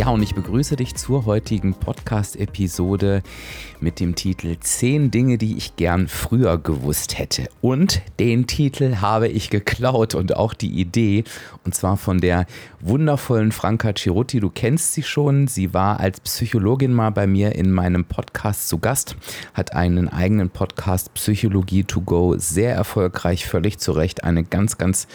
Ja, und ich begrüße dich zur heutigen Podcast-Episode mit dem Titel 10 Dinge, die ich gern früher gewusst hätte. Und den Titel habe ich geklaut und auch die Idee, und zwar von der wundervollen Franka Cirutti. Du kennst sie schon. Sie war als Psychologin mal bei mir in meinem Podcast zu Gast, hat einen eigenen Podcast Psychologie to go, sehr erfolgreich, völlig zu Recht. Eine ganz, ganz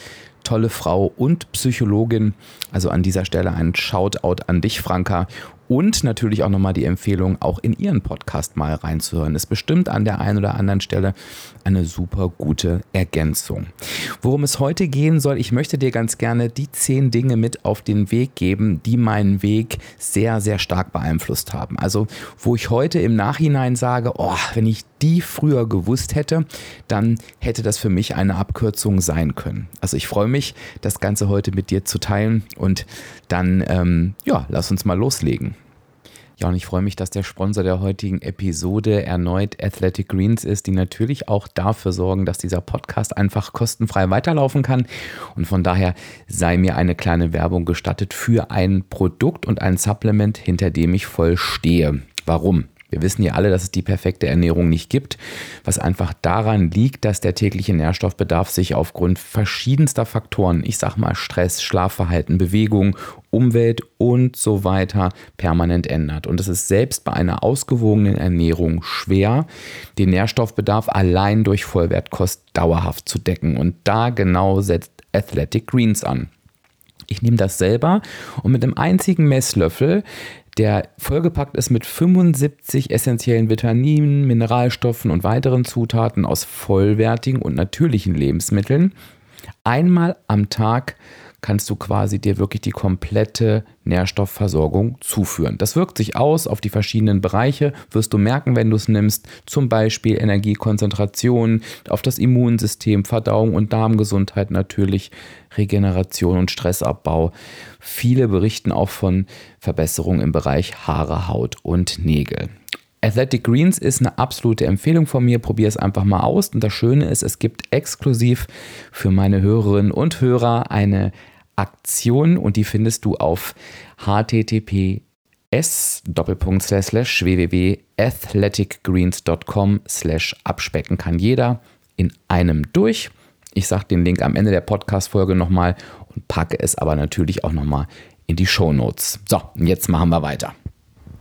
tolle Frau und Psychologin. Also an dieser Stelle ein Shoutout an dich, Franka. Und natürlich auch nochmal die Empfehlung, auch in ihren Podcast mal reinzuhören. Ist bestimmt an der einen oder anderen Stelle eine super gute Ergänzung. Worum es heute gehen soll, ich möchte dir ganz gerne die zehn Dinge mit auf den Weg geben, die meinen Weg sehr, sehr stark beeinflusst haben. Also, wo ich heute im Nachhinein sage, oh, wenn ich die früher gewusst hätte, dann hätte das für mich eine Abkürzung sein können. Also, ich freue mich, das Ganze heute mit dir zu teilen und dann, ähm, ja, lass uns mal loslegen. Ja, und ich freue mich, dass der Sponsor der heutigen Episode erneut Athletic Greens ist, die natürlich auch dafür sorgen, dass dieser Podcast einfach kostenfrei weiterlaufen kann. Und von daher sei mir eine kleine Werbung gestattet für ein Produkt und ein Supplement, hinter dem ich voll stehe. Warum? Wir wissen ja alle, dass es die perfekte Ernährung nicht gibt, was einfach daran liegt, dass der tägliche Nährstoffbedarf sich aufgrund verschiedenster Faktoren, ich sag mal Stress, Schlafverhalten, Bewegung, Umwelt und so weiter permanent ändert. Und es ist selbst bei einer ausgewogenen Ernährung schwer, den Nährstoffbedarf allein durch Vollwertkost dauerhaft zu decken. Und da genau setzt Athletic Greens an. Ich nehme das selber und mit einem einzigen Messlöffel der vollgepackt ist mit 75 essentiellen Vitaminen, Mineralstoffen und weiteren Zutaten aus vollwertigen und natürlichen Lebensmitteln. Einmal am Tag kannst du quasi dir wirklich die komplette Nährstoffversorgung zuführen. Das wirkt sich aus auf die verschiedenen Bereiche, wirst du merken, wenn du es nimmst, zum Beispiel Energiekonzentration, auf das Immunsystem, Verdauung und Darmgesundheit natürlich, Regeneration und Stressabbau. Viele berichten auch von Verbesserungen im Bereich Haare, Haut und Nägel. Athletic Greens ist eine absolute Empfehlung von mir. Probier es einfach mal aus. Und das Schöne ist, es gibt exklusiv für meine Hörerinnen und Hörer eine Aktion und die findest du auf https www.athleticgreens.com slash abspecken kann jeder in einem durch. Ich sage den Link am Ende der Podcast-Folge nochmal und packe es aber natürlich auch nochmal in die Show Notes. So, jetzt machen wir weiter.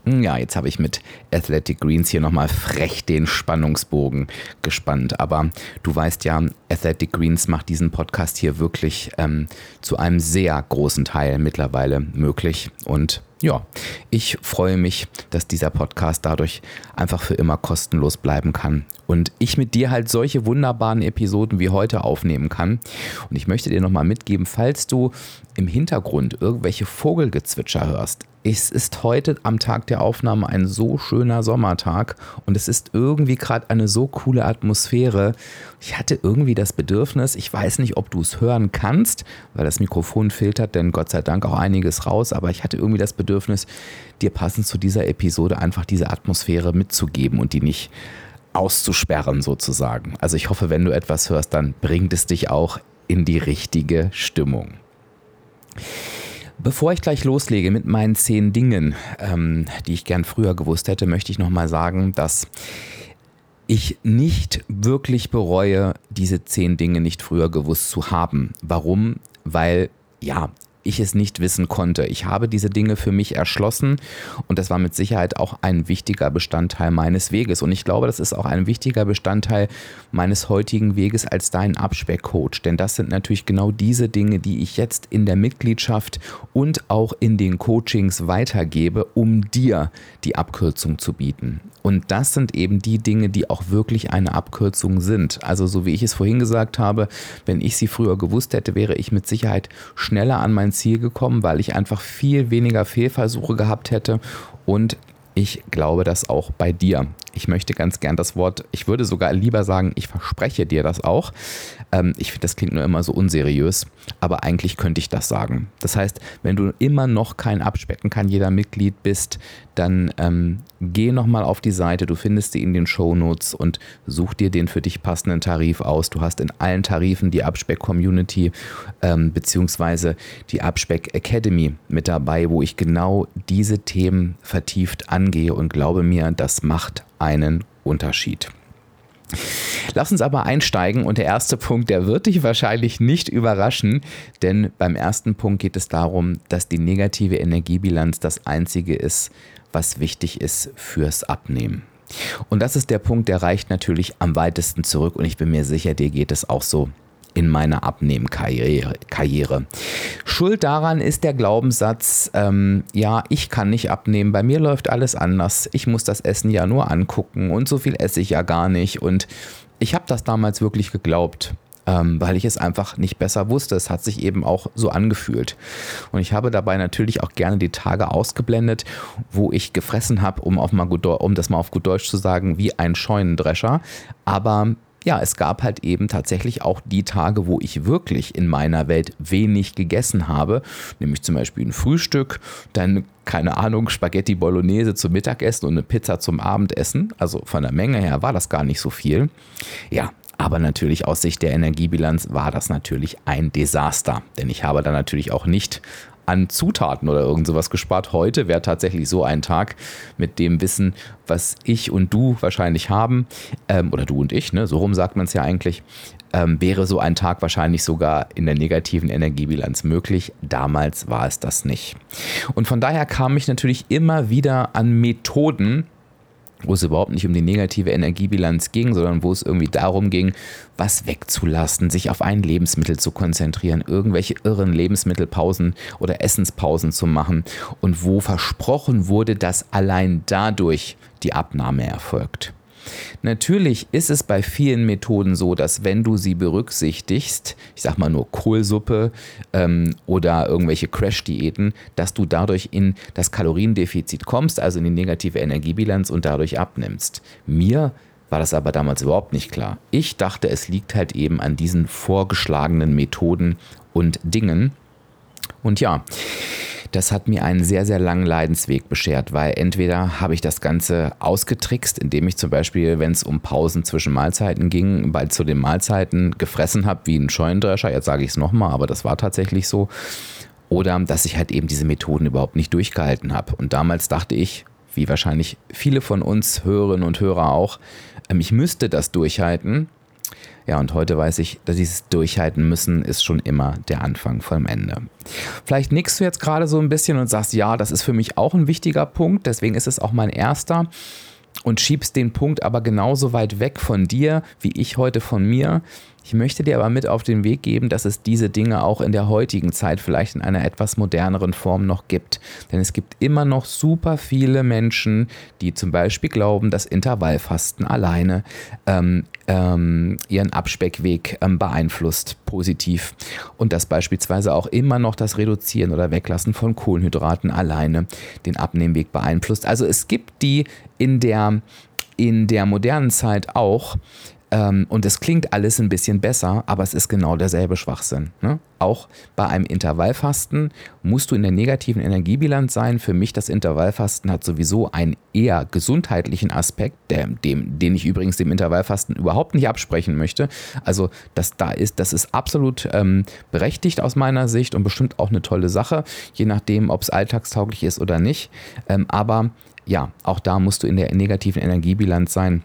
Hm, ja, jetzt habe ich mit Athletic Greens hier nochmal frech den Spannungsbogen gespannt. Aber du weißt ja, Athletic Greens macht diesen Podcast hier wirklich ähm, zu einem sehr großen Teil mittlerweile möglich. Und ja, ich freue mich, dass dieser Podcast dadurch einfach für immer kostenlos bleiben kann und ich mit dir halt solche wunderbaren Episoden wie heute aufnehmen kann. Und ich möchte dir nochmal mitgeben, falls du im Hintergrund irgendwelche Vogelgezwitscher hörst, es ist heute am Tag der Aufnahme ein so schöner Sommertag und es ist irgendwie gerade eine so coole Atmosphäre. Ich hatte irgendwie das Bedürfnis, ich weiß nicht, ob du es hören kannst, weil das Mikrofon filtert denn Gott sei Dank auch einiges raus, aber ich hatte irgendwie das Bedürfnis, dir passend zu dieser Episode einfach diese Atmosphäre mitzugeben und die nicht auszusperren sozusagen. Also ich hoffe, wenn du etwas hörst, dann bringt es dich auch in die richtige Stimmung. Bevor ich gleich loslege mit meinen zehn Dingen, ähm, die ich gern früher gewusst hätte, möchte ich nochmal sagen, dass ich nicht wirklich bereue, diese zehn Dinge nicht früher gewusst zu haben. Warum? Weil ja, ich es nicht wissen konnte. Ich habe diese Dinge für mich erschlossen und das war mit Sicherheit auch ein wichtiger Bestandteil meines Weges. Und ich glaube, das ist auch ein wichtiger Bestandteil meines heutigen Weges als dein Abspeckcoach. Denn das sind natürlich genau diese Dinge, die ich jetzt in der Mitgliedschaft und auch in den Coachings weitergebe, um dir die Abkürzung zu bieten. Und das sind eben die Dinge, die auch wirklich eine Abkürzung sind. Also so wie ich es vorhin gesagt habe, wenn ich sie früher gewusst hätte, wäre ich mit Sicherheit schneller an mein Ziel gekommen, weil ich einfach viel weniger Fehlversuche gehabt hätte und ich glaube das auch bei dir. Ich möchte ganz gern das Wort, ich würde sogar lieber sagen, ich verspreche dir das auch. Ähm, ich finde, das klingt nur immer so unseriös, aber eigentlich könnte ich das sagen. Das heißt, wenn du immer noch kein Abspecken kann jeder Mitglied bist, dann ähm, geh nochmal auf die Seite, du findest die in den Show Notes und such dir den für dich passenden Tarif aus. Du hast in allen Tarifen die Abspeck-Community ähm, beziehungsweise die Abspeck Academy mit dabei, wo ich genau diese Themen vertieft angehe und glaube mir, das macht einen Unterschied. Lass uns aber einsteigen und der erste Punkt, der wird dich wahrscheinlich nicht überraschen, denn beim ersten Punkt geht es darum, dass die negative Energiebilanz das einzige ist, was wichtig ist fürs Abnehmen. Und das ist der Punkt, der reicht natürlich am weitesten zurück und ich bin mir sicher, dir geht es auch so in meiner Abnehmkarriere. Schuld daran ist der Glaubenssatz, ähm, ja, ich kann nicht abnehmen, bei mir läuft alles anders, ich muss das Essen ja nur angucken und so viel esse ich ja gar nicht. Und ich habe das damals wirklich geglaubt. Ähm, weil ich es einfach nicht besser wusste. Es hat sich eben auch so angefühlt. Und ich habe dabei natürlich auch gerne die Tage ausgeblendet, wo ich gefressen habe, um, um das mal auf gut Deutsch zu sagen, wie ein Scheunendrescher. Aber ja, es gab halt eben tatsächlich auch die Tage, wo ich wirklich in meiner Welt wenig gegessen habe, nämlich zum Beispiel ein Frühstück, dann keine Ahnung, Spaghetti Bolognese zum Mittagessen und eine Pizza zum Abendessen. Also von der Menge her war das gar nicht so viel. Ja, aber natürlich aus Sicht der Energiebilanz war das natürlich ein Desaster, denn ich habe da natürlich auch nicht an Zutaten oder irgend sowas gespart. Heute wäre tatsächlich so ein Tag mit dem Wissen, was ich und du wahrscheinlich haben, ähm, oder du und ich, ne? so rum sagt man es ja eigentlich, ähm, wäre so ein Tag wahrscheinlich sogar in der negativen Energiebilanz möglich. Damals war es das nicht. Und von daher kam ich natürlich immer wieder an Methoden, wo es überhaupt nicht um die negative Energiebilanz ging, sondern wo es irgendwie darum ging, was wegzulassen, sich auf ein Lebensmittel zu konzentrieren, irgendwelche irren Lebensmittelpausen oder Essenspausen zu machen und wo versprochen wurde, dass allein dadurch die Abnahme erfolgt. Natürlich ist es bei vielen Methoden so, dass wenn du sie berücksichtigst, ich sag mal nur Kohlsuppe ähm, oder irgendwelche Crash-Diäten, dass du dadurch in das Kaloriendefizit kommst, also in die negative Energiebilanz und dadurch abnimmst. Mir war das aber damals überhaupt nicht klar. Ich dachte, es liegt halt eben an diesen vorgeschlagenen Methoden und Dingen. Und ja, das hat mir einen sehr, sehr langen Leidensweg beschert, weil entweder habe ich das Ganze ausgetrickst, indem ich zum Beispiel, wenn es um Pausen zwischen Mahlzeiten ging, bald zu den Mahlzeiten gefressen habe wie ein Scheunendrescher, jetzt sage ich es nochmal, aber das war tatsächlich so. Oder dass ich halt eben diese Methoden überhaupt nicht durchgehalten habe. Und damals dachte ich, wie wahrscheinlich viele von uns Hörerinnen und Hörer auch, ähm, ich müsste das durchhalten, ja, und heute weiß ich, dass dieses Durchhalten müssen ist schon immer der Anfang vom Ende. Vielleicht nickst du jetzt gerade so ein bisschen und sagst, ja, das ist für mich auch ein wichtiger Punkt, deswegen ist es auch mein erster und schiebst den Punkt aber genauso weit weg von dir, wie ich heute von mir. Ich möchte dir aber mit auf den Weg geben, dass es diese Dinge auch in der heutigen Zeit vielleicht in einer etwas moderneren Form noch gibt. Denn es gibt immer noch super viele Menschen, die zum Beispiel glauben, dass Intervallfasten alleine ähm, ähm, ihren Abspeckweg ähm, beeinflusst, positiv. Und dass beispielsweise auch immer noch das Reduzieren oder Weglassen von Kohlenhydraten alleine den Abnehmweg beeinflusst. Also es gibt die in der in der modernen Zeit auch, ähm, und es klingt alles ein bisschen besser, aber es ist genau derselbe Schwachsinn. Ne? Auch bei einem Intervallfasten musst du in der negativen Energiebilanz sein. Für mich das Intervallfasten hat sowieso einen eher gesundheitlichen Aspekt, der, dem, den ich übrigens dem Intervallfasten überhaupt nicht absprechen möchte. Also das da ist, das ist absolut ähm, berechtigt aus meiner Sicht und bestimmt auch eine tolle Sache, je nachdem, ob es alltagstauglich ist oder nicht. Ähm, aber ja, auch da musst du in der negativen Energiebilanz sein.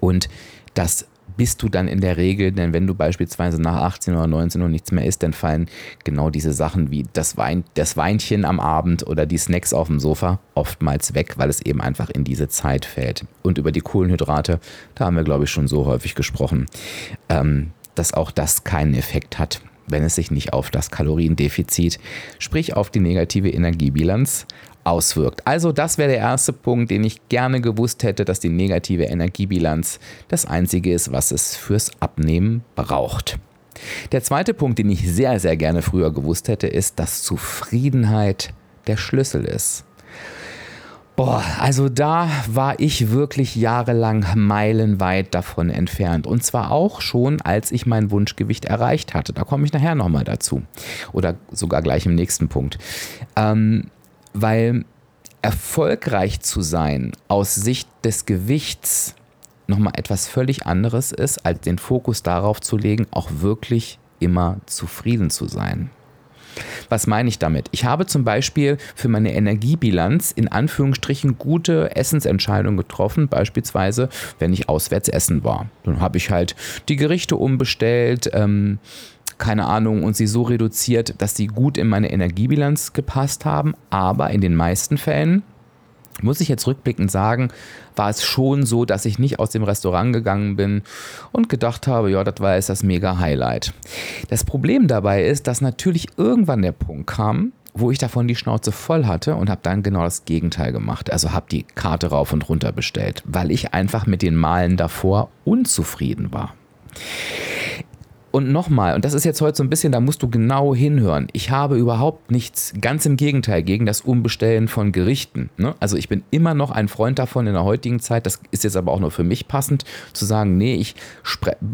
Und das bist du dann in der Regel, denn wenn du beispielsweise nach 18 oder 19 Uhr nichts mehr isst, dann fallen genau diese Sachen wie das, Wein, das Weinchen am Abend oder die Snacks auf dem Sofa oftmals weg, weil es eben einfach in diese Zeit fällt. Und über die Kohlenhydrate, da haben wir, glaube ich, schon so häufig gesprochen, ähm, dass auch das keinen Effekt hat, wenn es sich nicht auf das Kaloriendefizit, sprich auf die negative Energiebilanz auswirkt. Also das wäre der erste Punkt, den ich gerne gewusst hätte, dass die negative Energiebilanz das Einzige ist, was es fürs Abnehmen braucht. Der zweite Punkt, den ich sehr, sehr gerne früher gewusst hätte, ist, dass Zufriedenheit der Schlüssel ist. Boah, also da war ich wirklich jahrelang meilenweit davon entfernt. Und zwar auch schon, als ich mein Wunschgewicht erreicht hatte. Da komme ich nachher nochmal dazu. Oder sogar gleich im nächsten Punkt. Ähm, weil erfolgreich zu sein aus Sicht des Gewichts nochmal etwas völlig anderes ist, als den Fokus darauf zu legen, auch wirklich immer zufrieden zu sein. Was meine ich damit? Ich habe zum Beispiel für meine Energiebilanz in Anführungsstrichen gute Essensentscheidungen getroffen, beispielsweise wenn ich auswärts essen war. Dann habe ich halt die Gerichte umbestellt, ähm, keine Ahnung, und sie so reduziert, dass sie gut in meine Energiebilanz gepasst haben. Aber in den meisten Fällen muss ich jetzt rückblickend sagen, war es schon so, dass ich nicht aus dem Restaurant gegangen bin und gedacht habe, ja, das war jetzt das mega Highlight. Das Problem dabei ist, dass natürlich irgendwann der Punkt kam, wo ich davon die Schnauze voll hatte und habe dann genau das Gegenteil gemacht. Also habe die Karte rauf und runter bestellt, weil ich einfach mit den Malen davor unzufrieden war. Und nochmal, und das ist jetzt heute so ein bisschen, da musst du genau hinhören. Ich habe überhaupt nichts, ganz im Gegenteil, gegen das Umbestellen von Gerichten. Ne? Also ich bin immer noch ein Freund davon in der heutigen Zeit, das ist jetzt aber auch nur für mich passend, zu sagen, nee, ich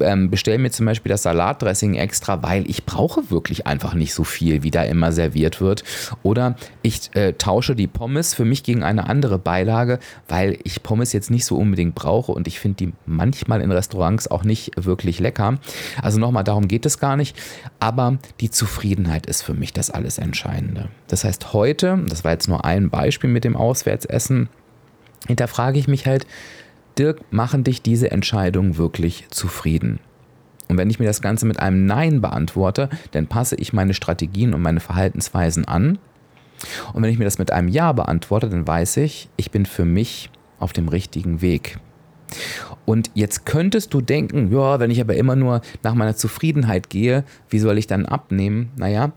ähm, bestelle mir zum Beispiel das Salatdressing extra, weil ich brauche wirklich einfach nicht so viel, wie da immer serviert wird. Oder ich äh, tausche die Pommes für mich gegen eine andere Beilage, weil ich Pommes jetzt nicht so unbedingt brauche und ich finde die manchmal in Restaurants auch nicht wirklich lecker. Also nochmal, darum geht es gar nicht. Aber die Zufriedenheit ist für mich das alles Entscheidende. Das heißt, heute, das war jetzt nur ein Beispiel mit dem Auswärtsessen, hinterfrage ich mich halt, Dirk, machen dich diese Entscheidungen wirklich zufrieden? Und wenn ich mir das Ganze mit einem Nein beantworte, dann passe ich meine Strategien und meine Verhaltensweisen an. Und wenn ich mir das mit einem Ja beantworte, dann weiß ich, ich bin für mich auf dem richtigen Weg. Und jetzt könntest du denken, ja, wenn ich aber immer nur nach meiner Zufriedenheit gehe, wie soll ich dann abnehmen? Naja,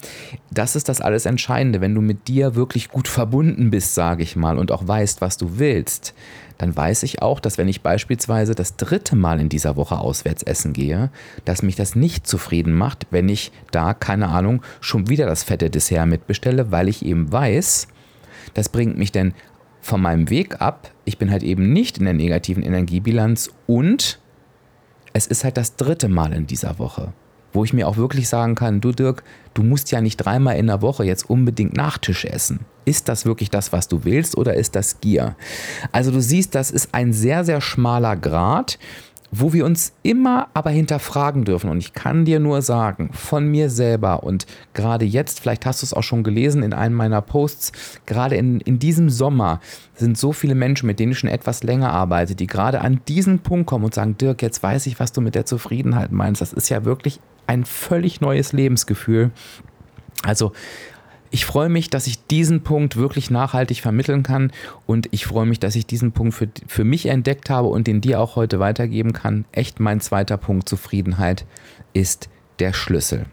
das ist das alles Entscheidende. Wenn du mit dir wirklich gut verbunden bist, sage ich mal, und auch weißt, was du willst, dann weiß ich auch, dass wenn ich beispielsweise das dritte Mal in dieser Woche auswärts essen gehe, dass mich das nicht zufrieden macht, wenn ich da, keine Ahnung, schon wieder das fette Dessert mitbestelle, weil ich eben weiß, das bringt mich denn von meinem Weg ab. Ich bin halt eben nicht in der negativen Energiebilanz und es ist halt das dritte Mal in dieser Woche, wo ich mir auch wirklich sagen kann, du Dirk, du musst ja nicht dreimal in der Woche jetzt unbedingt Nachtisch essen. Ist das wirklich das, was du willst oder ist das Gier? Also du siehst, das ist ein sehr, sehr schmaler Grad wo wir uns immer aber hinterfragen dürfen. Und ich kann dir nur sagen, von mir selber und gerade jetzt, vielleicht hast du es auch schon gelesen in einem meiner Posts, gerade in, in diesem Sommer sind so viele Menschen, mit denen ich schon etwas länger arbeite, die gerade an diesen Punkt kommen und sagen, Dirk, jetzt weiß ich, was du mit der Zufriedenheit meinst. Das ist ja wirklich ein völlig neues Lebensgefühl. Also ich freue mich, dass ich diesen Punkt wirklich nachhaltig vermitteln kann und ich freue mich, dass ich diesen Punkt für, für mich entdeckt habe und den dir auch heute weitergeben kann. Echt mein zweiter Punkt, Zufriedenheit ist der Schlüssel.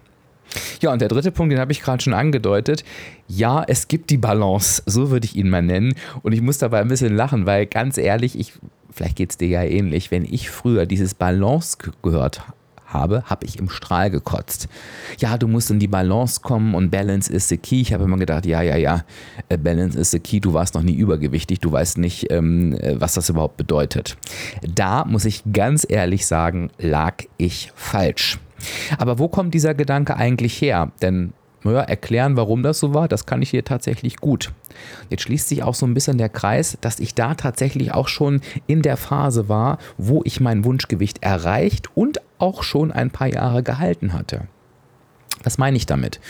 Ja, und der dritte Punkt, den habe ich gerade schon angedeutet. Ja, es gibt die Balance, so würde ich ihn mal nennen. Und ich muss dabei ein bisschen lachen, weil ganz ehrlich, ich, vielleicht geht es dir ja ähnlich, wenn ich früher dieses Balance gehört habe, habe ich im Strahl gekotzt. Ja, du musst in die Balance kommen und Balance is the key. Ich habe immer gedacht, ja, ja, ja, äh, Balance is the key. Du warst noch nie übergewichtig, du weißt nicht, ähm, äh, was das überhaupt bedeutet. Da muss ich ganz ehrlich sagen, lag ich falsch. Aber wo kommt dieser Gedanke eigentlich her? Denn naja, erklären, warum das so war, das kann ich hier tatsächlich gut. Jetzt schließt sich auch so ein bisschen der Kreis, dass ich da tatsächlich auch schon in der Phase war, wo ich mein Wunschgewicht erreicht und auch schon ein paar Jahre gehalten hatte. Was meine ich damit?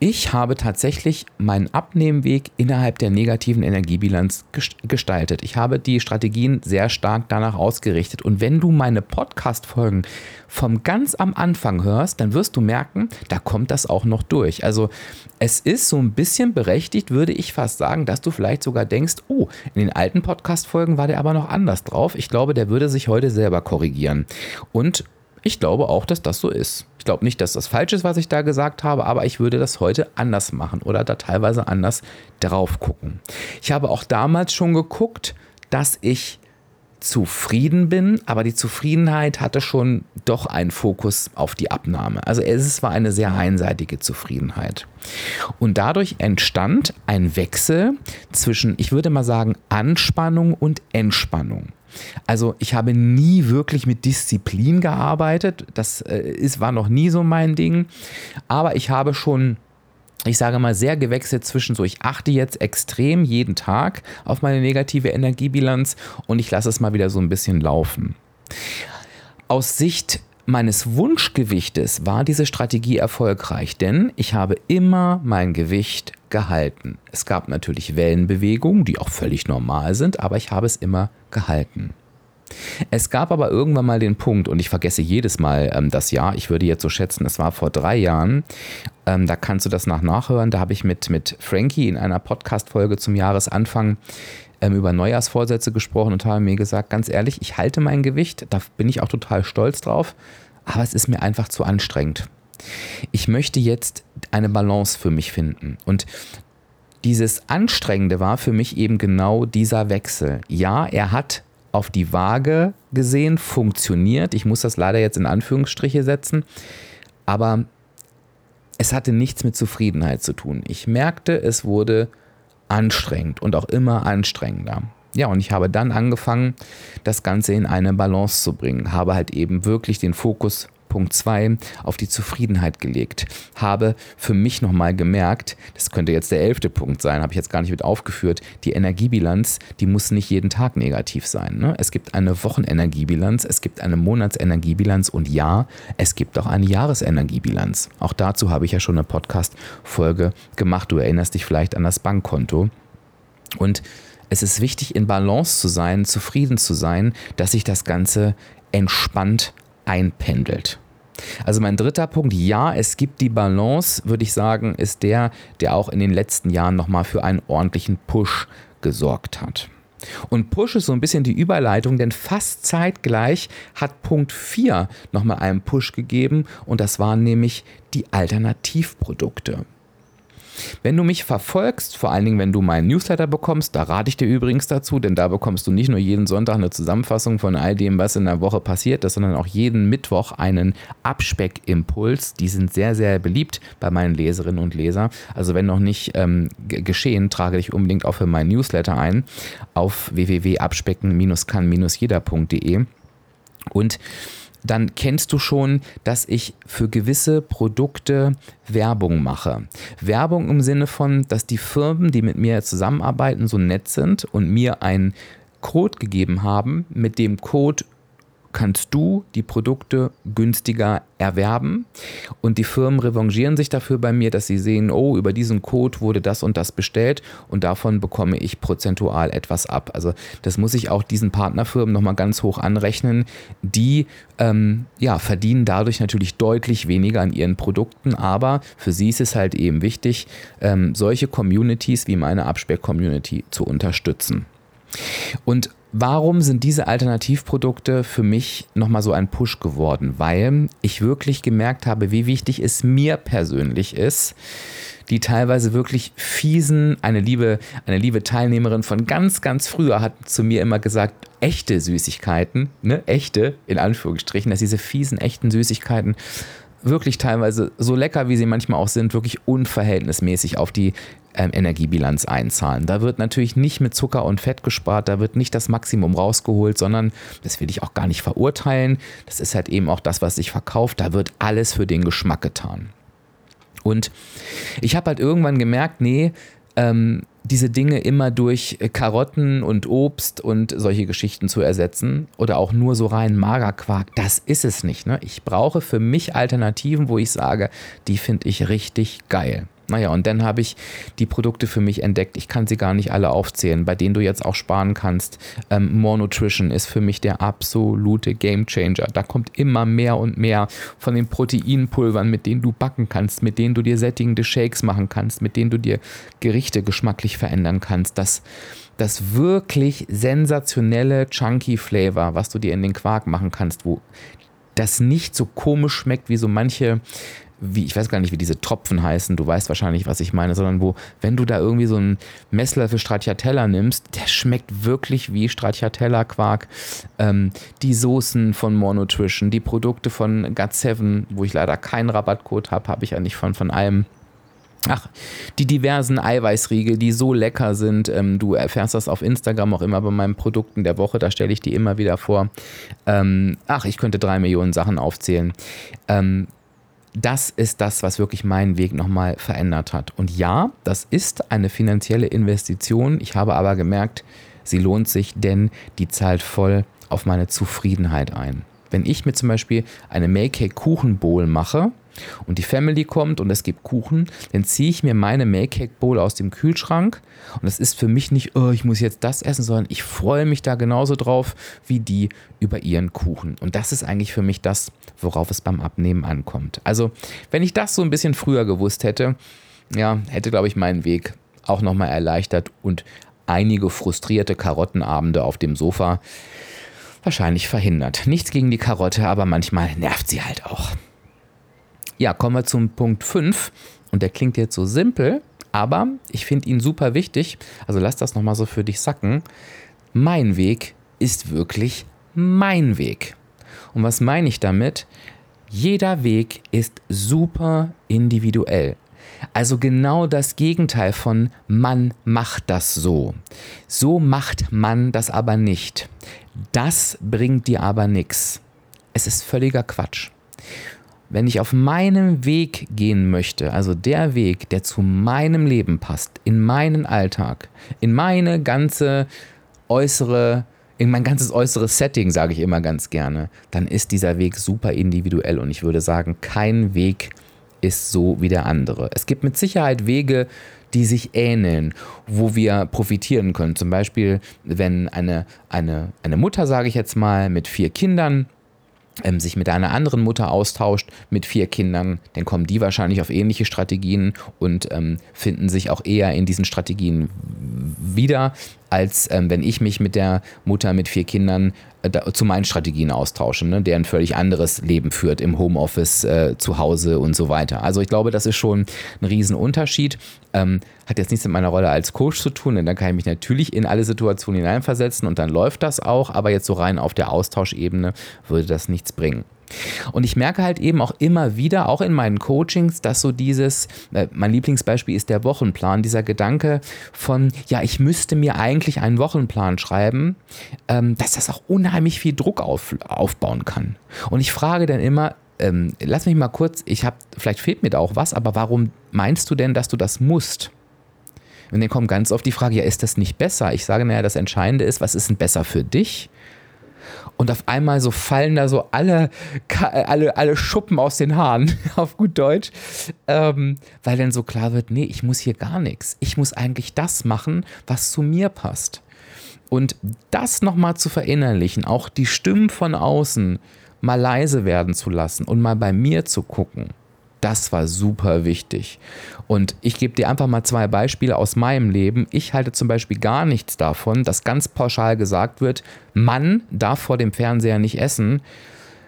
Ich habe tatsächlich meinen Abnehmweg innerhalb der negativen Energiebilanz gestaltet. Ich habe die Strategien sehr stark danach ausgerichtet. Und wenn du meine Podcast-Folgen vom ganz am Anfang hörst, dann wirst du merken, da kommt das auch noch durch. Also es ist so ein bisschen berechtigt, würde ich fast sagen, dass du vielleicht sogar denkst, oh, in den alten Podcast-Folgen war der aber noch anders drauf. Ich glaube, der würde sich heute selber korrigieren. Und ich glaube auch, dass das so ist. Ich glaube nicht, dass das falsch ist, was ich da gesagt habe, aber ich würde das heute anders machen oder da teilweise anders drauf gucken. Ich habe auch damals schon geguckt, dass ich zufrieden bin, aber die Zufriedenheit hatte schon doch einen Fokus auf die Abnahme. Also es war eine sehr einseitige Zufriedenheit. Und dadurch entstand ein Wechsel zwischen, ich würde mal sagen, Anspannung und Entspannung. Also ich habe nie wirklich mit Disziplin gearbeitet. Das äh, ist, war noch nie so mein Ding. Aber ich habe schon ich sage mal, sehr gewechselt zwischen so, ich achte jetzt extrem jeden Tag auf meine negative Energiebilanz und ich lasse es mal wieder so ein bisschen laufen. Aus Sicht meines Wunschgewichtes war diese Strategie erfolgreich, denn ich habe immer mein Gewicht gehalten. Es gab natürlich Wellenbewegungen, die auch völlig normal sind, aber ich habe es immer gehalten. Es gab aber irgendwann mal den Punkt, und ich vergesse jedes Mal ähm, das Jahr, ich würde jetzt so schätzen, es war vor drei Jahren, ähm, da kannst du das nach nachhören, da habe ich mit, mit Frankie in einer Podcast-Folge zum Jahresanfang ähm, über Neujahrsvorsätze gesprochen und habe mir gesagt, ganz ehrlich, ich halte mein Gewicht, da bin ich auch total stolz drauf, aber es ist mir einfach zu anstrengend. Ich möchte jetzt eine Balance für mich finden. Und dieses Anstrengende war für mich eben genau dieser Wechsel. Ja, er hat auf die Waage gesehen funktioniert. Ich muss das leider jetzt in Anführungsstriche setzen. Aber es hatte nichts mit Zufriedenheit zu tun. Ich merkte, es wurde anstrengend und auch immer anstrengender. Ja, und ich habe dann angefangen, das Ganze in eine Balance zu bringen, habe halt eben wirklich den Fokus Punkt 2 auf die Zufriedenheit gelegt. Habe für mich nochmal gemerkt, das könnte jetzt der elfte Punkt sein, habe ich jetzt gar nicht mit aufgeführt, die Energiebilanz, die muss nicht jeden Tag negativ sein. Ne? Es gibt eine Wochenenergiebilanz, es gibt eine Monatsenergiebilanz und ja, es gibt auch eine Jahresenergiebilanz. Auch dazu habe ich ja schon eine Podcast-Folge gemacht. Du erinnerst dich vielleicht an das Bankkonto. Und es ist wichtig, in Balance zu sein, zufrieden zu sein, dass sich das Ganze entspannt einpendelt. Also mein dritter Punkt, ja, es gibt die Balance, würde ich sagen, ist der, der auch in den letzten Jahren nochmal für einen ordentlichen Push gesorgt hat. Und Push ist so ein bisschen die Überleitung, denn fast zeitgleich hat Punkt 4 nochmal einen Push gegeben und das waren nämlich die Alternativprodukte. Wenn du mich verfolgst, vor allen Dingen, wenn du meinen Newsletter bekommst, da rate ich dir übrigens dazu, denn da bekommst du nicht nur jeden Sonntag eine Zusammenfassung von all dem, was in der Woche passiert ist, sondern auch jeden Mittwoch einen Abspeckimpuls. Die sind sehr, sehr beliebt bei meinen Leserinnen und Lesern. Also wenn noch nicht ähm, geschehen, trage dich unbedingt auch für meinen Newsletter ein auf www.abspecken-kann-jeder.de. Und dann kennst du schon, dass ich für gewisse Produkte Werbung mache. Werbung im Sinne von, dass die Firmen, die mit mir zusammenarbeiten, so nett sind und mir einen Code gegeben haben. Mit dem Code kannst du die Produkte günstiger erwerben. Und die Firmen revanchieren sich dafür bei mir, dass sie sehen, oh, über diesen Code wurde das und das bestellt und davon bekomme ich prozentual etwas ab. Also das muss ich auch diesen Partnerfirmen nochmal ganz hoch anrechnen. Die ähm, ja, verdienen dadurch natürlich deutlich weniger an ihren Produkten, aber für sie ist es halt eben wichtig, ähm, solche Communities wie meine Abspeck-Community zu unterstützen. Und Warum sind diese Alternativprodukte für mich nochmal so ein Push geworden? Weil ich wirklich gemerkt habe, wie wichtig es mir persönlich ist, die teilweise wirklich fiesen, eine liebe, eine liebe Teilnehmerin von ganz, ganz früher hat zu mir immer gesagt, echte Süßigkeiten, ne, echte, in Anführungsstrichen, dass diese fiesen, echten Süßigkeiten wirklich teilweise so lecker, wie sie manchmal auch sind, wirklich unverhältnismäßig auf die ähm, Energiebilanz einzahlen. Da wird natürlich nicht mit Zucker und Fett gespart, da wird nicht das Maximum rausgeholt, sondern das will ich auch gar nicht verurteilen. Das ist halt eben auch das, was sich verkauft. Da wird alles für den Geschmack getan. Und ich habe halt irgendwann gemerkt, nee, ähm, diese Dinge immer durch äh, Karotten und Obst und solche Geschichten zu ersetzen oder auch nur so rein Magerquark, das ist es nicht. Ne? Ich brauche für mich Alternativen, wo ich sage, die finde ich richtig geil. Naja, und dann habe ich die Produkte für mich entdeckt. Ich kann sie gar nicht alle aufzählen, bei denen du jetzt auch sparen kannst. Ähm, More Nutrition ist für mich der absolute Game Changer. Da kommt immer mehr und mehr von den Proteinpulvern, mit denen du backen kannst, mit denen du dir sättigende Shakes machen kannst, mit denen du dir Gerichte geschmacklich verändern kannst. Das, das wirklich sensationelle Chunky Flavor, was du dir in den Quark machen kannst, wo das nicht so komisch schmeckt wie so manche wie, ich weiß gar nicht, wie diese Tropfen heißen, du weißt wahrscheinlich, was ich meine, sondern wo, wenn du da irgendwie so einen Messlöffel Stracciatella nimmst, der schmeckt wirklich wie Stracciatella-Quark. Ähm, die Soßen von More Nutrition, die Produkte von Gut7, wo ich leider keinen Rabattcode habe, habe ich ja nicht von, von allem. Ach, die diversen Eiweißriegel, die so lecker sind. Ähm, du erfährst das auf Instagram auch immer bei meinen Produkten der Woche, da stelle ich die immer wieder vor. Ähm, ach, ich könnte drei Millionen Sachen aufzählen. Ähm, das ist das, was wirklich meinen Weg nochmal verändert hat. Und ja, das ist eine finanzielle Investition. Ich habe aber gemerkt, sie lohnt sich, denn die zahlt voll auf meine Zufriedenheit ein. Wenn ich mir zum Beispiel eine Make Kuchen Bowl mache, und die Family kommt und es gibt Kuchen, dann ziehe ich mir meine Make Bowl aus dem Kühlschrank und es ist für mich nicht, oh, ich muss jetzt das essen, sondern ich freue mich da genauso drauf wie die über ihren Kuchen. Und das ist eigentlich für mich das, worauf es beim Abnehmen ankommt. Also, wenn ich das so ein bisschen früher gewusst hätte, ja, hätte, glaube ich, meinen Weg auch nochmal erleichtert und einige frustrierte Karottenabende auf dem Sofa wahrscheinlich verhindert. Nichts gegen die Karotte, aber manchmal nervt sie halt auch. Ja, kommen wir zum Punkt 5. Und der klingt jetzt so simpel, aber ich finde ihn super wichtig. Also lass das nochmal so für dich sacken. Mein Weg ist wirklich mein Weg. Und was meine ich damit? Jeder Weg ist super individuell. Also genau das Gegenteil von man macht das so. So macht man das aber nicht. Das bringt dir aber nichts. Es ist völliger Quatsch wenn ich auf meinem Weg gehen möchte, also der Weg, der zu meinem Leben passt, in meinen Alltag, in meine ganze äußere, in mein ganzes äußeres Setting, sage ich immer ganz gerne, dann ist dieser Weg super individuell und ich würde sagen, kein Weg ist so wie der andere. Es gibt mit Sicherheit Wege, die sich ähneln, wo wir profitieren können. Zum Beispiel, wenn eine, eine, eine Mutter, sage ich jetzt mal, mit vier Kindern ähm, sich mit einer anderen Mutter austauscht mit vier Kindern, dann kommen die wahrscheinlich auf ähnliche Strategien und ähm, finden sich auch eher in diesen Strategien wieder, als ähm, wenn ich mich mit der Mutter mit vier Kindern äh, da, zu meinen Strategien austausche, ne, der ein völlig anderes Leben führt im Homeoffice, äh, zu Hause und so weiter. Also ich glaube, das ist schon ein Riesenunterschied. Ähm, hat jetzt nichts mit meiner Rolle als Coach zu tun, denn da kann ich mich natürlich in alle Situationen hineinversetzen und dann läuft das auch, aber jetzt so rein auf der Austauschebene würde das nichts bringen. Und ich merke halt eben auch immer wieder, auch in meinen Coachings, dass so dieses, äh, mein Lieblingsbeispiel ist der Wochenplan, dieser Gedanke von, ja, ich müsste mir eigentlich einen Wochenplan schreiben, ähm, dass das auch unheimlich viel Druck auf, aufbauen kann. Und ich frage dann immer, ähm, lass mich mal kurz, ich habe, vielleicht fehlt mir da auch was, aber warum meinst du denn, dass du das musst? Und dann kommt ganz oft die Frage, ja, ist das nicht besser? Ich sage, naja, das Entscheidende ist, was ist denn besser für dich? Und auf einmal so fallen da so alle, alle, alle Schuppen aus den Haaren, auf gut Deutsch, ähm, weil dann so klar wird, nee, ich muss hier gar nichts. Ich muss eigentlich das machen, was zu mir passt. Und das nochmal zu verinnerlichen, auch die Stimmen von außen mal leise werden zu lassen und mal bei mir zu gucken das war super wichtig. Und ich gebe dir einfach mal zwei Beispiele aus meinem Leben. Ich halte zum Beispiel gar nichts davon, dass ganz pauschal gesagt wird, Mann darf vor dem Fernseher nicht essen.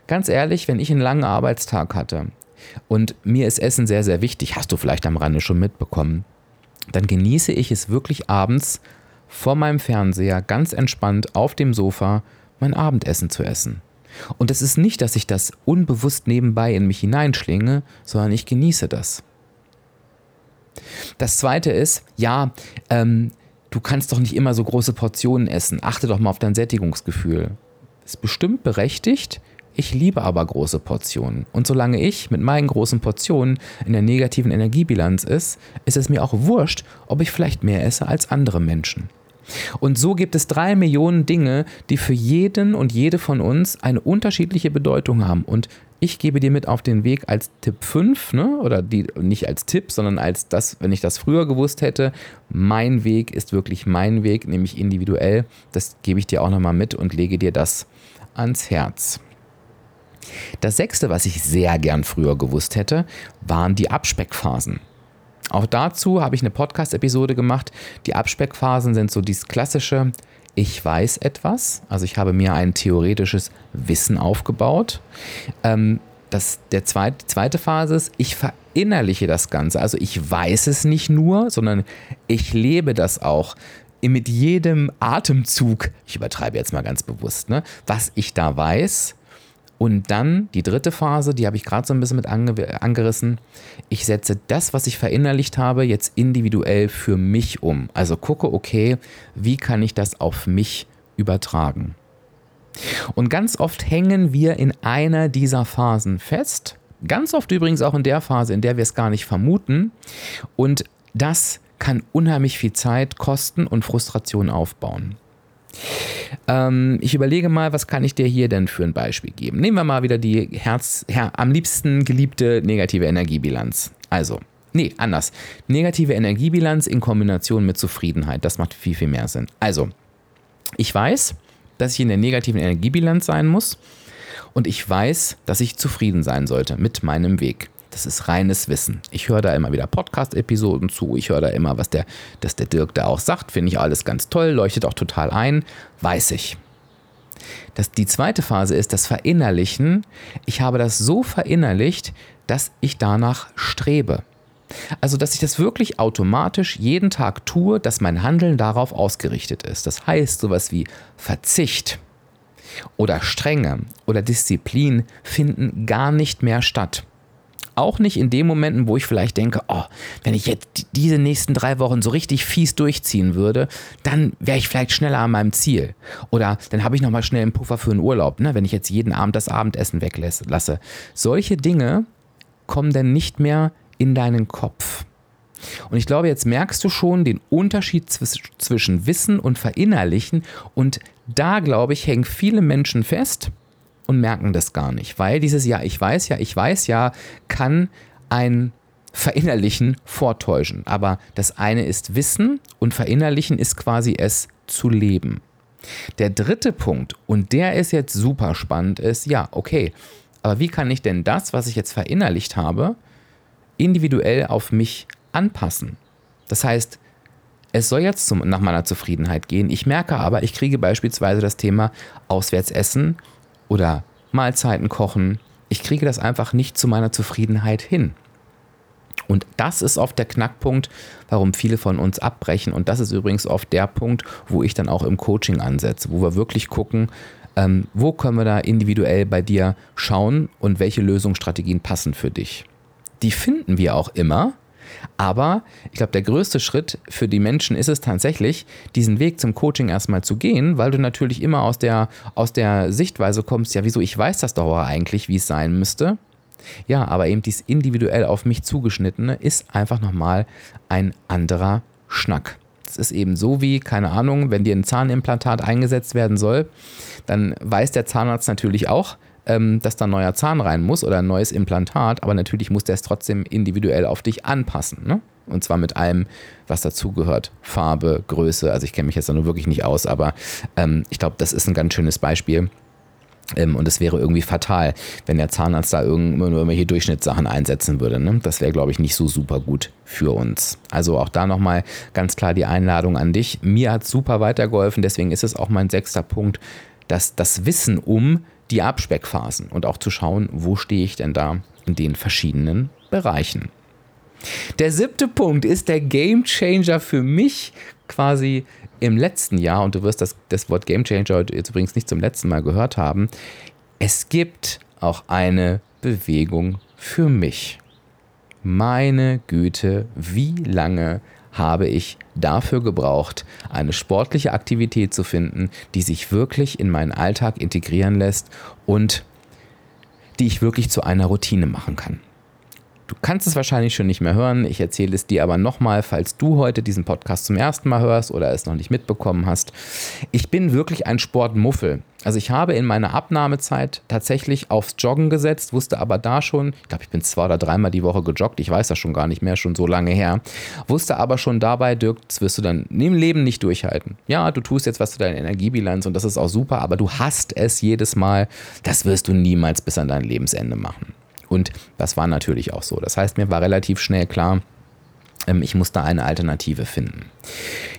Ganz ehrlich, wenn ich einen langen Arbeitstag hatte und mir ist Essen sehr, sehr wichtig, hast du vielleicht am Rande schon mitbekommen, dann genieße ich es wirklich abends vor meinem Fernseher ganz entspannt auf dem Sofa mein Abendessen zu essen. Und es ist nicht, dass ich das unbewusst nebenbei in mich hineinschlinge, sondern ich genieße das. Das zweite ist, ja, ähm, du kannst doch nicht immer so große Portionen essen. Achte doch mal auf dein Sättigungsgefühl. Ist bestimmt berechtigt. Ich liebe aber große Portionen. Und solange ich mit meinen großen Portionen in der negativen Energiebilanz ist, ist es mir auch wurscht, ob ich vielleicht mehr esse als andere Menschen. Und so gibt es drei Millionen Dinge, die für jeden und jede von uns eine unterschiedliche Bedeutung haben. Und ich gebe dir mit auf den Weg als Tipp 5, ne? oder die, nicht als Tipp, sondern als das, wenn ich das früher gewusst hätte, mein Weg ist wirklich mein Weg, nämlich individuell. Das gebe ich dir auch nochmal mit und lege dir das ans Herz. Das sechste, was ich sehr gern früher gewusst hätte, waren die Abspeckphasen. Auch dazu habe ich eine Podcast-Episode gemacht. Die Abspeckphasen sind so dieses klassische, ich weiß etwas, also ich habe mir ein theoretisches Wissen aufgebaut. Ähm, das, der zweite, die zweite Phase ist, ich verinnerliche das Ganze. Also ich weiß es nicht nur, sondern ich lebe das auch mit jedem Atemzug. Ich übertreibe jetzt mal ganz bewusst, ne, was ich da weiß. Und dann die dritte Phase, die habe ich gerade so ein bisschen mit ange angerissen. Ich setze das, was ich verinnerlicht habe, jetzt individuell für mich um. Also gucke, okay, wie kann ich das auf mich übertragen? Und ganz oft hängen wir in einer dieser Phasen fest. Ganz oft übrigens auch in der Phase, in der wir es gar nicht vermuten. Und das kann unheimlich viel Zeit kosten und Frustration aufbauen. Ähm, ich überlege mal, was kann ich dir hier denn für ein Beispiel geben? Nehmen wir mal wieder die Herz, her, am liebsten geliebte negative Energiebilanz. Also, nee, anders. Negative Energiebilanz in Kombination mit Zufriedenheit. Das macht viel, viel mehr Sinn. Also, ich weiß, dass ich in der negativen Energiebilanz sein muss. Und ich weiß, dass ich zufrieden sein sollte mit meinem Weg. Das ist reines Wissen. Ich höre da immer wieder Podcast-Episoden zu. Ich höre da immer, was der, dass der Dirk da auch sagt. Finde ich alles ganz toll, leuchtet auch total ein. Weiß ich. Das, die zweite Phase ist das Verinnerlichen. Ich habe das so verinnerlicht, dass ich danach strebe. Also, dass ich das wirklich automatisch jeden Tag tue, dass mein Handeln darauf ausgerichtet ist. Das heißt, sowas wie Verzicht oder Strenge oder Disziplin finden gar nicht mehr statt. Auch nicht in den Momenten, wo ich vielleicht denke, oh, wenn ich jetzt diese nächsten drei Wochen so richtig fies durchziehen würde, dann wäre ich vielleicht schneller an meinem Ziel. Oder dann habe ich nochmal schnell einen Puffer für einen Urlaub, ne, wenn ich jetzt jeden Abend das Abendessen weglasse. Solche Dinge kommen dann nicht mehr in deinen Kopf. Und ich glaube, jetzt merkst du schon den Unterschied zwischen Wissen und Verinnerlichen. Und da, glaube ich, hängen viele Menschen fest und merken das gar nicht. Weil dieses Ja, ich weiß ja, ich weiß ja, kann ein Verinnerlichen vortäuschen. Aber das eine ist Wissen und Verinnerlichen ist quasi es zu leben. Der dritte Punkt, und der ist jetzt super spannend, ist, ja, okay, aber wie kann ich denn das, was ich jetzt verinnerlicht habe, individuell auf mich anpassen. Das heißt, es soll jetzt zum, nach meiner Zufriedenheit gehen. Ich merke aber, ich kriege beispielsweise das Thema Auswärtsessen oder Mahlzeiten kochen. Ich kriege das einfach nicht zu meiner Zufriedenheit hin. Und das ist oft der Knackpunkt, warum viele von uns abbrechen. Und das ist übrigens oft der Punkt, wo ich dann auch im Coaching ansetze, wo wir wirklich gucken, ähm, wo können wir da individuell bei dir schauen und welche Lösungsstrategien passen für dich die finden wir auch immer. Aber ich glaube, der größte Schritt für die Menschen ist es tatsächlich, diesen Weg zum Coaching erstmal zu gehen, weil du natürlich immer aus der, aus der Sichtweise kommst, ja, wieso, ich weiß das doch eigentlich, wie es sein müsste. Ja, aber eben dies individuell auf mich zugeschnittene ist einfach nochmal ein anderer Schnack. Es ist eben so wie, keine Ahnung, wenn dir ein Zahnimplantat eingesetzt werden soll, dann weiß der Zahnarzt natürlich auch, ähm, dass da ein neuer Zahn rein muss oder ein neues Implantat, aber natürlich muss der es trotzdem individuell auf dich anpassen. Ne? Und zwar mit allem, was dazugehört. Farbe, Größe. Also ich kenne mich jetzt da nur wirklich nicht aus, aber ähm, ich glaube, das ist ein ganz schönes Beispiel. Ähm, und es wäre irgendwie fatal, wenn der Zahnarzt da irgendwelche Durchschnittssachen einsetzen würde. Ne? Das wäre, glaube ich, nicht so super gut für uns. Also auch da nochmal ganz klar die Einladung an dich. Mir hat super weitergeholfen, deswegen ist es auch mein sechster Punkt, dass das Wissen um die Abspeckphasen und auch zu schauen, wo stehe ich denn da in den verschiedenen Bereichen. Der siebte Punkt ist der Game Changer für mich quasi im letzten Jahr, und du wirst das, das Wort Game Changer jetzt übrigens nicht zum letzten Mal gehört haben. Es gibt auch eine Bewegung für mich. Meine Güte, wie lange habe ich dafür gebraucht, eine sportliche Aktivität zu finden, die sich wirklich in meinen Alltag integrieren lässt und die ich wirklich zu einer Routine machen kann. Du kannst es wahrscheinlich schon nicht mehr hören. Ich erzähle es dir aber nochmal, falls du heute diesen Podcast zum ersten Mal hörst oder es noch nicht mitbekommen hast. Ich bin wirklich ein Sportmuffel. Also ich habe in meiner Abnahmezeit tatsächlich aufs Joggen gesetzt, wusste aber da schon, ich glaube, ich bin zwei oder dreimal die Woche gejoggt, ich weiß das schon gar nicht mehr, schon so lange her, wusste aber schon dabei, Dirk, das wirst du dann im Leben nicht durchhalten. Ja, du tust jetzt was für deine Energiebilanz und das ist auch super, aber du hast es jedes Mal, das wirst du niemals bis an dein Lebensende machen. Und das war natürlich auch so. Das heißt, mir war relativ schnell klar, ähm, ich musste eine Alternative finden.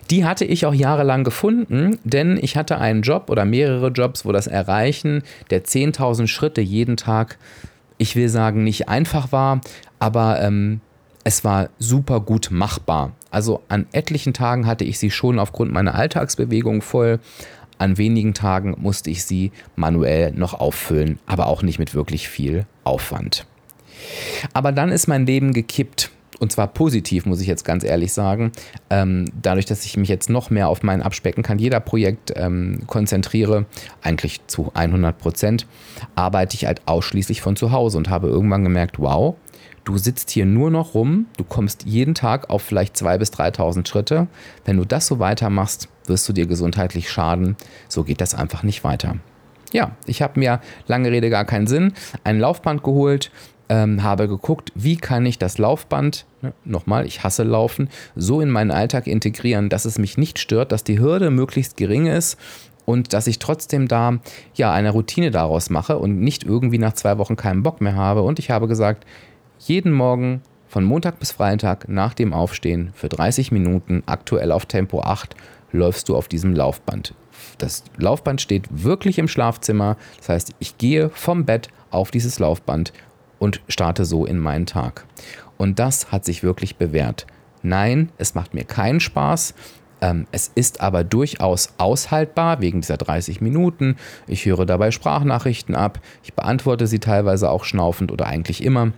Die hatte ich auch jahrelang gefunden, denn ich hatte einen Job oder mehrere Jobs, wo das Erreichen der 10.000 Schritte jeden Tag ich will sagen, nicht einfach war, aber ähm, es war super gut machbar. Also an etlichen Tagen hatte ich sie schon aufgrund meiner Alltagsbewegung voll. An wenigen Tagen musste ich sie manuell noch auffüllen, aber auch nicht mit wirklich viel Aufwand. Aber dann ist mein Leben gekippt. Und zwar positiv, muss ich jetzt ganz ehrlich sagen. Ähm, dadurch, dass ich mich jetzt noch mehr auf mein Abspecken kann, jeder Projekt ähm, konzentriere, eigentlich zu 100 Prozent, arbeite ich halt ausschließlich von zu Hause und habe irgendwann gemerkt, wow, du sitzt hier nur noch rum, du kommst jeden Tag auf vielleicht 2.000 bis 3.000 Schritte. Wenn du das so weitermachst, wirst du dir gesundheitlich schaden. So geht das einfach nicht weiter. Ja, ich habe mir, lange Rede gar keinen Sinn, ein Laufband geholt, ähm, habe geguckt, wie kann ich das Laufband, ne, nochmal, ich hasse Laufen, so in meinen Alltag integrieren, dass es mich nicht stört, dass die Hürde möglichst gering ist und dass ich trotzdem da ja eine Routine daraus mache und nicht irgendwie nach zwei Wochen keinen Bock mehr habe. Und ich habe gesagt, jeden Morgen von Montag bis Freitag nach dem Aufstehen für 30 Minuten aktuell auf Tempo 8 läufst du auf diesem Laufband. Das Laufband steht wirklich im Schlafzimmer. Das heißt, ich gehe vom Bett auf dieses Laufband und starte so in meinen Tag. Und das hat sich wirklich bewährt. Nein, es macht mir keinen Spaß. Ähm, es ist aber durchaus aushaltbar wegen dieser 30 Minuten. Ich höre dabei Sprachnachrichten ab. Ich beantworte sie teilweise auch schnaufend oder eigentlich immer.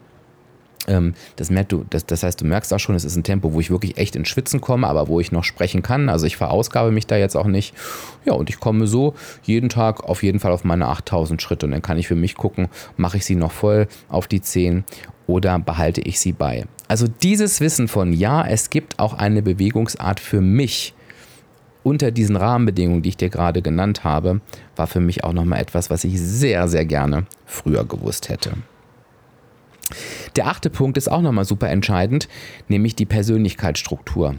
Ähm, das, merkt du, das, das, heißt, du merkst auch schon, es ist ein Tempo, wo ich wirklich echt ins Schwitzen komme, aber wo ich noch sprechen kann. Also ich verausgabe mich da jetzt auch nicht. Ja, und ich komme so jeden Tag auf jeden Fall auf meine 8000 Schritte. Und dann kann ich für mich gucken, mache ich sie noch voll auf die 10 oder behalte ich sie bei. Also dieses Wissen von, ja, es gibt auch eine Bewegungsart für mich unter diesen Rahmenbedingungen, die ich dir gerade genannt habe, war für mich auch nochmal etwas, was ich sehr, sehr gerne früher gewusst hätte. Der achte Punkt ist auch nochmal super entscheidend, nämlich die Persönlichkeitsstruktur.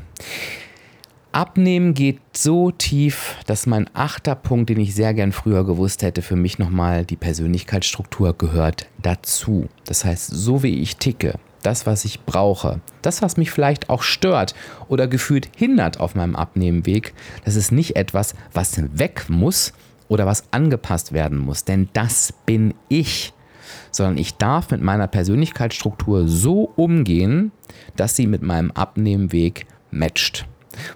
Abnehmen geht so tief, dass mein achter Punkt, den ich sehr gern früher gewusst hätte, für mich nochmal die Persönlichkeitsstruktur gehört dazu. Das heißt, so wie ich ticke, das, was ich brauche, das, was mich vielleicht auch stört oder gefühlt hindert auf meinem Abnehmenweg, das ist nicht etwas, was weg muss oder was angepasst werden muss, denn das bin ich sondern ich darf mit meiner Persönlichkeitsstruktur so umgehen, dass sie mit meinem Abnehmweg matcht.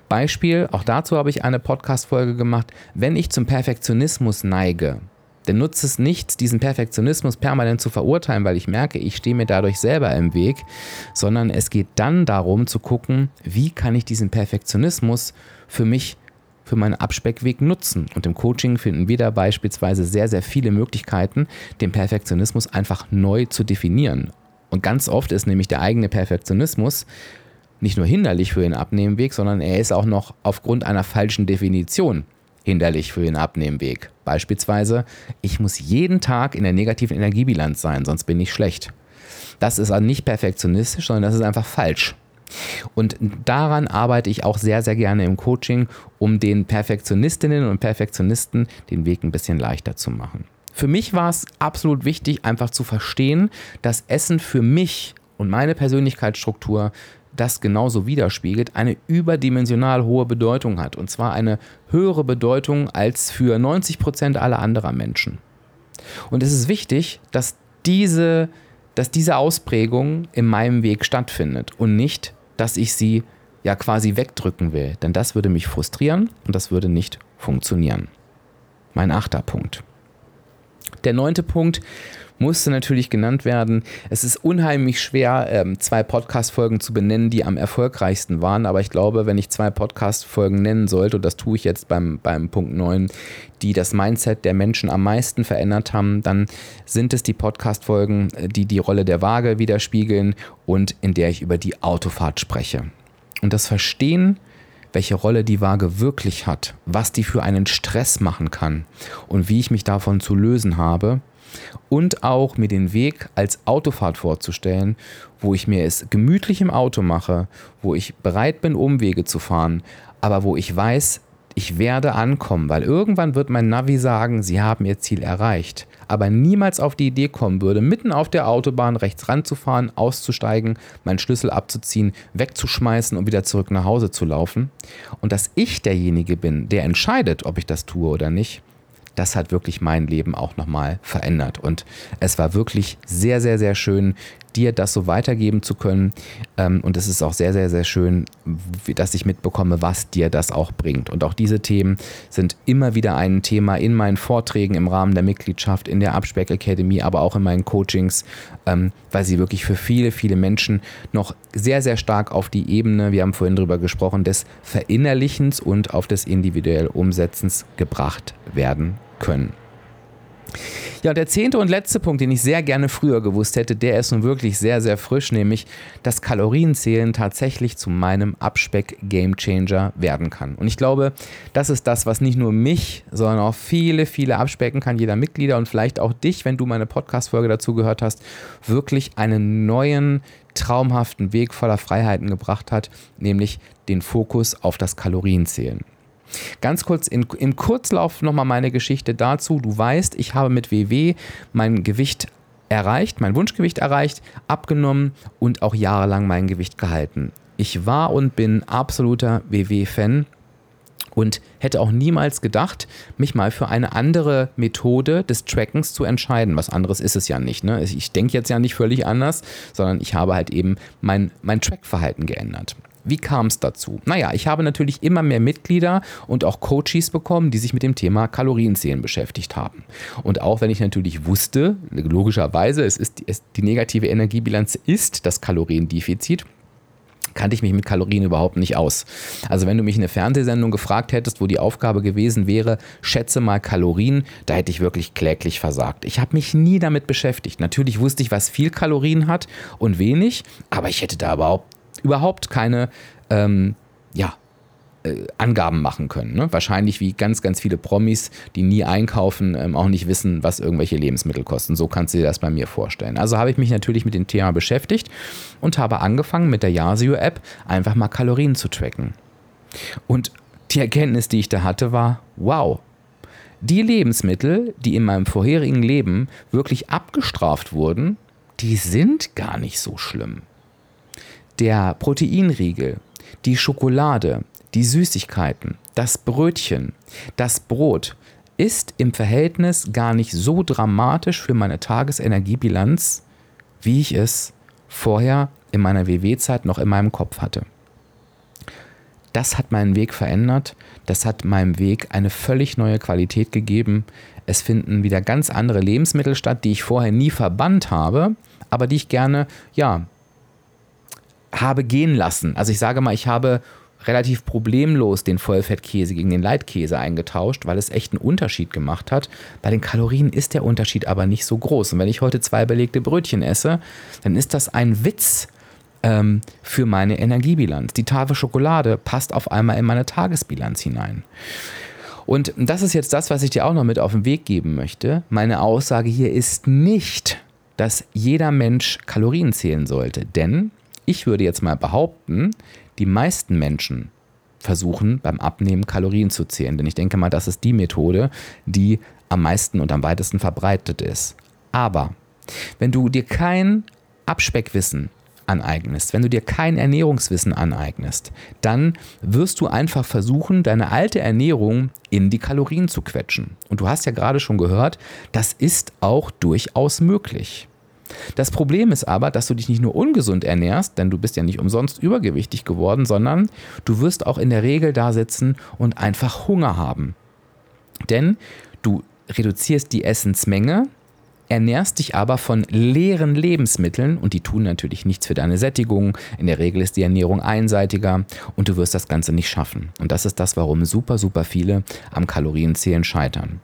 Beispiel, auch dazu habe ich eine Podcast-Folge gemacht. Wenn ich zum Perfektionismus neige, dann nutzt es nichts, diesen Perfektionismus permanent zu verurteilen, weil ich merke, ich stehe mir dadurch selber im Weg, sondern es geht dann darum zu gucken, wie kann ich diesen Perfektionismus für mich für meinen Abspeckweg nutzen. Und im Coaching finden wir da beispielsweise sehr, sehr viele Möglichkeiten, den Perfektionismus einfach neu zu definieren. Und ganz oft ist nämlich der eigene Perfektionismus nicht nur hinderlich für den Abnehmenweg, sondern er ist auch noch aufgrund einer falschen Definition hinderlich für den Abnehmenweg. Beispielsweise, ich muss jeden Tag in der negativen Energiebilanz sein, sonst bin ich schlecht. Das ist nicht perfektionistisch, sondern das ist einfach falsch. Und daran arbeite ich auch sehr, sehr gerne im Coaching, um den Perfektionistinnen und Perfektionisten den Weg ein bisschen leichter zu machen. Für mich war es absolut wichtig, einfach zu verstehen, dass Essen für mich und meine Persönlichkeitsstruktur das genauso widerspiegelt, eine überdimensional hohe Bedeutung hat. Und zwar eine höhere Bedeutung als für 90 Prozent aller anderer Menschen. Und es ist wichtig, dass diese, dass diese Ausprägung in meinem Weg stattfindet und nicht dass ich sie ja quasi wegdrücken will. Denn das würde mich frustrieren und das würde nicht funktionieren. Mein achter Punkt. Der neunte Punkt musste natürlich genannt werden. Es ist unheimlich schwer, ähm, zwei Podcast-Folgen zu benennen, die am erfolgreichsten waren. Aber ich glaube, wenn ich zwei Podcast-Folgen nennen sollte, und das tue ich jetzt beim, beim Punkt 9, die das Mindset der Menschen am meisten verändert haben, dann sind es die Podcast-Folgen, äh, die die Rolle der Waage widerspiegeln und in der ich über die Autofahrt spreche. Und das Verstehen, welche Rolle die Waage wirklich hat, was die für einen Stress machen kann und wie ich mich davon zu lösen habe, und auch mir den Weg als Autofahrt vorzustellen, wo ich mir es gemütlich im Auto mache, wo ich bereit bin, Umwege zu fahren, aber wo ich weiß, ich werde ankommen, weil irgendwann wird mein Navi sagen, Sie haben Ihr Ziel erreicht. Aber niemals auf die Idee kommen würde, mitten auf der Autobahn rechts ranzufahren, auszusteigen, meinen Schlüssel abzuziehen, wegzuschmeißen und wieder zurück nach Hause zu laufen. Und dass ich derjenige bin, der entscheidet, ob ich das tue oder nicht, das hat wirklich mein Leben auch nochmal verändert. Und es war wirklich sehr, sehr, sehr schön, dir das so weitergeben zu können. Ähm, und es ist auch sehr, sehr, sehr schön, dass ich mitbekomme, was dir das auch bringt. Und auch diese Themen sind immer wieder ein Thema in meinen Vorträgen im Rahmen der Mitgliedschaft, in der Abspeck Academy, aber auch in meinen Coachings, ähm, weil sie wirklich für viele, viele Menschen noch sehr, sehr stark auf die Ebene, wir haben vorhin darüber gesprochen, des Verinnerlichens und auf des individuell Umsetzens gebracht werden können. Ja, der zehnte und letzte Punkt, den ich sehr gerne früher gewusst hätte, der ist nun wirklich sehr, sehr frisch, nämlich, dass Kalorienzählen tatsächlich zu meinem Abspeck-Gamechanger werden kann. Und ich glaube, das ist das, was nicht nur mich, sondern auch viele, viele abspecken kann, jeder Mitglieder und vielleicht auch dich, wenn du meine Podcast-Folge dazu gehört hast, wirklich einen neuen, traumhaften Weg voller Freiheiten gebracht hat, nämlich den Fokus auf das Kalorienzählen. Ganz kurz in, im Kurzlauf nochmal meine Geschichte dazu. Du weißt, ich habe mit WW mein Gewicht erreicht, mein Wunschgewicht erreicht, abgenommen und auch jahrelang mein Gewicht gehalten. Ich war und bin absoluter WW-Fan und hätte auch niemals gedacht, mich mal für eine andere Methode des Trackens zu entscheiden. Was anderes ist es ja nicht. Ne? Ich denke jetzt ja nicht völlig anders, sondern ich habe halt eben mein, mein Trackverhalten geändert. Wie kam es dazu? Naja, ich habe natürlich immer mehr Mitglieder und auch Coaches bekommen, die sich mit dem Thema Kalorienzählen beschäftigt haben. Und auch wenn ich natürlich wusste, logischerweise, es ist, es, die negative Energiebilanz ist das Kaloriendefizit, kannte ich mich mit Kalorien überhaupt nicht aus. Also wenn du mich in eine Fernsehsendung gefragt hättest, wo die Aufgabe gewesen wäre, schätze mal Kalorien, da hätte ich wirklich kläglich versagt. Ich habe mich nie damit beschäftigt. Natürlich wusste ich, was viel Kalorien hat und wenig, aber ich hätte da überhaupt überhaupt keine ähm, ja, äh, Angaben machen können. Ne? Wahrscheinlich wie ganz, ganz viele Promis, die nie einkaufen, ähm, auch nicht wissen, was irgendwelche Lebensmittel kosten. So kannst du dir das bei mir vorstellen. Also habe ich mich natürlich mit dem Thema beschäftigt und habe angefangen mit der Yasio-App einfach mal Kalorien zu tracken. Und die Erkenntnis, die ich da hatte, war, wow, die Lebensmittel, die in meinem vorherigen Leben wirklich abgestraft wurden, die sind gar nicht so schlimm der Proteinriegel, die Schokolade, die Süßigkeiten, das Brötchen, das Brot ist im Verhältnis gar nicht so dramatisch für meine Tagesenergiebilanz, wie ich es vorher in meiner WW-Zeit noch in meinem Kopf hatte. Das hat meinen Weg verändert, das hat meinem Weg eine völlig neue Qualität gegeben. Es finden wieder ganz andere Lebensmittel statt, die ich vorher nie verbannt habe, aber die ich gerne, ja, habe gehen lassen. Also ich sage mal, ich habe relativ problemlos den Vollfettkäse gegen den Leitkäse eingetauscht, weil es echt einen Unterschied gemacht hat. Bei den Kalorien ist der Unterschied aber nicht so groß. Und wenn ich heute zwei belegte Brötchen esse, dann ist das ein Witz ähm, für meine Energiebilanz. Die Tafel Schokolade passt auf einmal in meine Tagesbilanz hinein. Und das ist jetzt das, was ich dir auch noch mit auf den Weg geben möchte. Meine Aussage hier ist nicht, dass jeder Mensch Kalorien zählen sollte, denn ich würde jetzt mal behaupten, die meisten Menschen versuchen beim Abnehmen Kalorien zu zählen. Denn ich denke mal, das ist die Methode, die am meisten und am weitesten verbreitet ist. Aber wenn du dir kein Abspeckwissen aneignest, wenn du dir kein Ernährungswissen aneignest, dann wirst du einfach versuchen, deine alte Ernährung in die Kalorien zu quetschen. Und du hast ja gerade schon gehört, das ist auch durchaus möglich. Das Problem ist aber, dass du dich nicht nur ungesund ernährst, denn du bist ja nicht umsonst übergewichtig geworden, sondern du wirst auch in der Regel da sitzen und einfach Hunger haben. Denn du reduzierst die Essensmenge, ernährst dich aber von leeren Lebensmitteln und die tun natürlich nichts für deine Sättigung. In der Regel ist die Ernährung einseitiger und du wirst das Ganze nicht schaffen. Und das ist das, warum super, super viele am Kalorienzählen scheitern.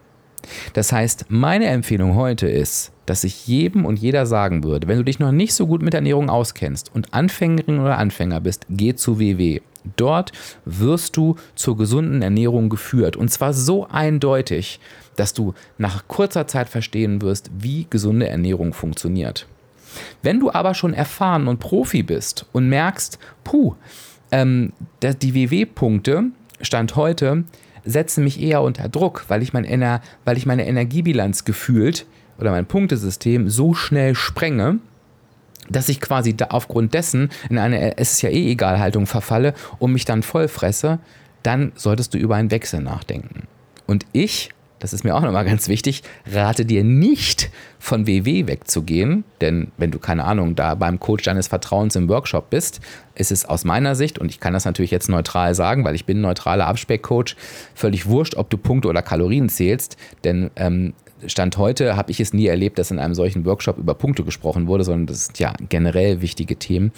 Das heißt, meine Empfehlung heute ist, dass ich jedem und jeder sagen würde, wenn du dich noch nicht so gut mit Ernährung auskennst und Anfängerin oder Anfänger bist, geh zu WW. Dort wirst du zur gesunden Ernährung geführt. Und zwar so eindeutig, dass du nach kurzer Zeit verstehen wirst, wie gesunde Ernährung funktioniert. Wenn du aber schon erfahren und Profi bist und merkst, puh, ähm, die WW-Punkte, Stand heute, setzen mich eher unter Druck, weil ich, mein Ener weil ich meine Energiebilanz gefühlt oder mein Punktesystem so schnell sprenge, dass ich quasi aufgrund dessen in eine es ist ja eh egal Haltung verfalle und mich dann voll fresse, dann solltest du über einen Wechsel nachdenken. Und ich das ist mir auch nochmal ganz wichtig, rate dir nicht von WW wegzugehen, denn wenn du keine Ahnung da beim Coach deines Vertrauens im Workshop bist, ist es aus meiner Sicht, und ich kann das natürlich jetzt neutral sagen, weil ich bin ein neutraler Abspeckcoach, völlig wurscht, ob du Punkte oder Kalorien zählst, denn ähm, Stand heute habe ich es nie erlebt, dass in einem solchen Workshop über Punkte gesprochen wurde, sondern das sind ja generell wichtige Themen.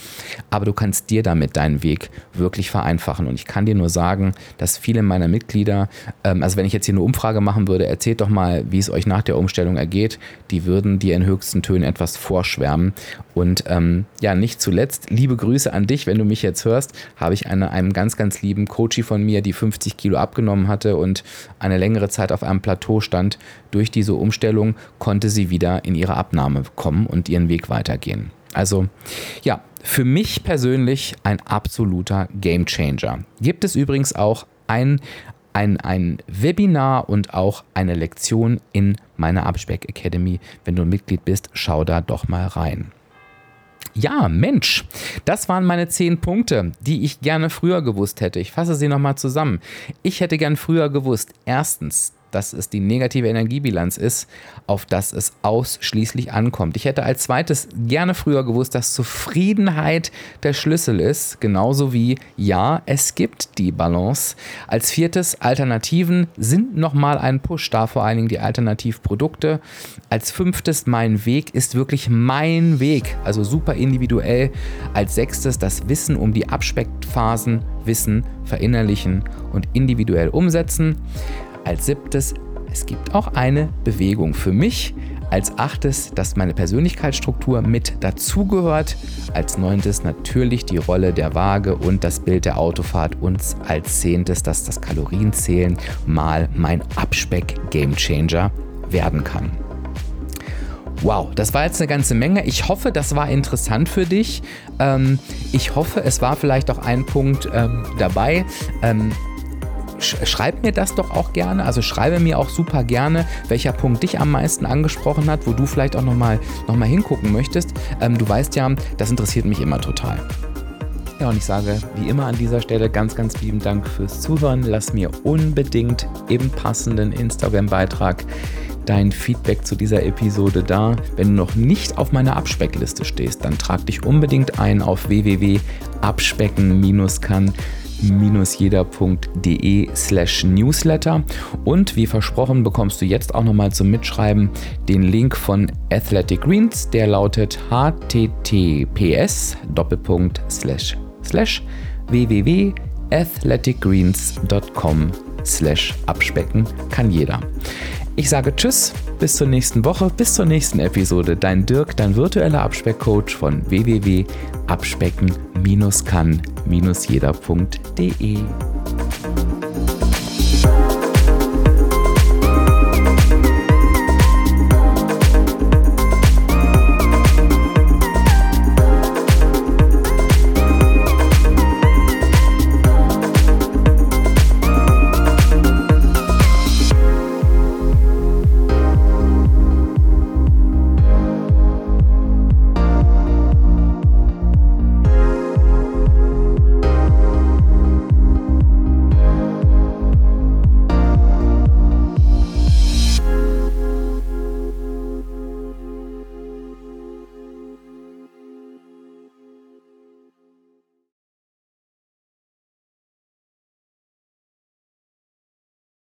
Aber du kannst dir damit deinen Weg wirklich vereinfachen. Und ich kann dir nur sagen, dass viele meiner Mitglieder, ähm, also wenn ich jetzt hier eine Umfrage machen würde, erzählt doch mal, wie es euch nach der Umstellung ergeht, die würden dir in höchsten Tönen etwas vorschwärmen. Und ähm, ja, nicht zuletzt, liebe Grüße an dich, wenn du mich jetzt hörst, habe ich eine, einen ganz, ganz lieben Coachie von mir, die 50 Kilo abgenommen hatte und eine längere Zeit auf einem Plateau stand, durch diese Umstellung konnte sie wieder in ihre Abnahme kommen und ihren Weg weitergehen. Also ja, für mich persönlich ein absoluter Game Changer. Gibt es übrigens auch ein, ein, ein Webinar und auch eine Lektion in meiner Abspeck Academy. Wenn du Mitglied bist, schau da doch mal rein. Ja, Mensch, das waren meine zehn Punkte, die ich gerne früher gewusst hätte. Ich fasse sie nochmal zusammen. Ich hätte gern früher gewusst, erstens, dass es die negative Energiebilanz ist, auf das es ausschließlich ankommt. Ich hätte als zweites gerne früher gewusst, dass Zufriedenheit der Schlüssel ist, genauso wie ja, es gibt die Balance. Als viertes, Alternativen sind nochmal ein Push, da vor allen Dingen die Alternativprodukte. Als fünftes, mein Weg ist wirklich mein Weg, also super individuell. Als sechstes, das Wissen um die Abspeckphasen, Wissen verinnerlichen und individuell umsetzen. Als siebtes, es gibt auch eine Bewegung für mich. Als achtes, dass meine Persönlichkeitsstruktur mit dazugehört. Als neuntes natürlich die Rolle der Waage und das Bild der Autofahrt. Und als zehntes, dass das Kalorienzählen mal mein Abspeck-Gamechanger werden kann. Wow, das war jetzt eine ganze Menge. Ich hoffe, das war interessant für dich. Ähm, ich hoffe, es war vielleicht auch ein Punkt ähm, dabei. Schreib mir das doch auch gerne. Also schreibe mir auch super gerne, welcher Punkt dich am meisten angesprochen hat, wo du vielleicht auch nochmal noch mal hingucken möchtest. Ähm, du weißt ja, das interessiert mich immer total. Ja, und ich sage wie immer an dieser Stelle ganz, ganz lieben Dank fürs Zuhören. Lass mir unbedingt im passenden Instagram-Beitrag dein Feedback zu dieser Episode da. Wenn du noch nicht auf meiner Abspeckliste stehst, dann trag dich unbedingt ein auf www.abspecken-kann jeder.de slash newsletter und wie versprochen bekommst du jetzt auch nochmal zum Mitschreiben den Link von Athletic Greens, der lautet https doppelpunkt slash slash www.athleticgreens.com slash abspecken kann jeder. Ich sage Tschüss, bis zur nächsten Woche, bis zur nächsten Episode. Dein Dirk, dein virtueller Abspeckcoach von www.abspecken-kann-jeder.de.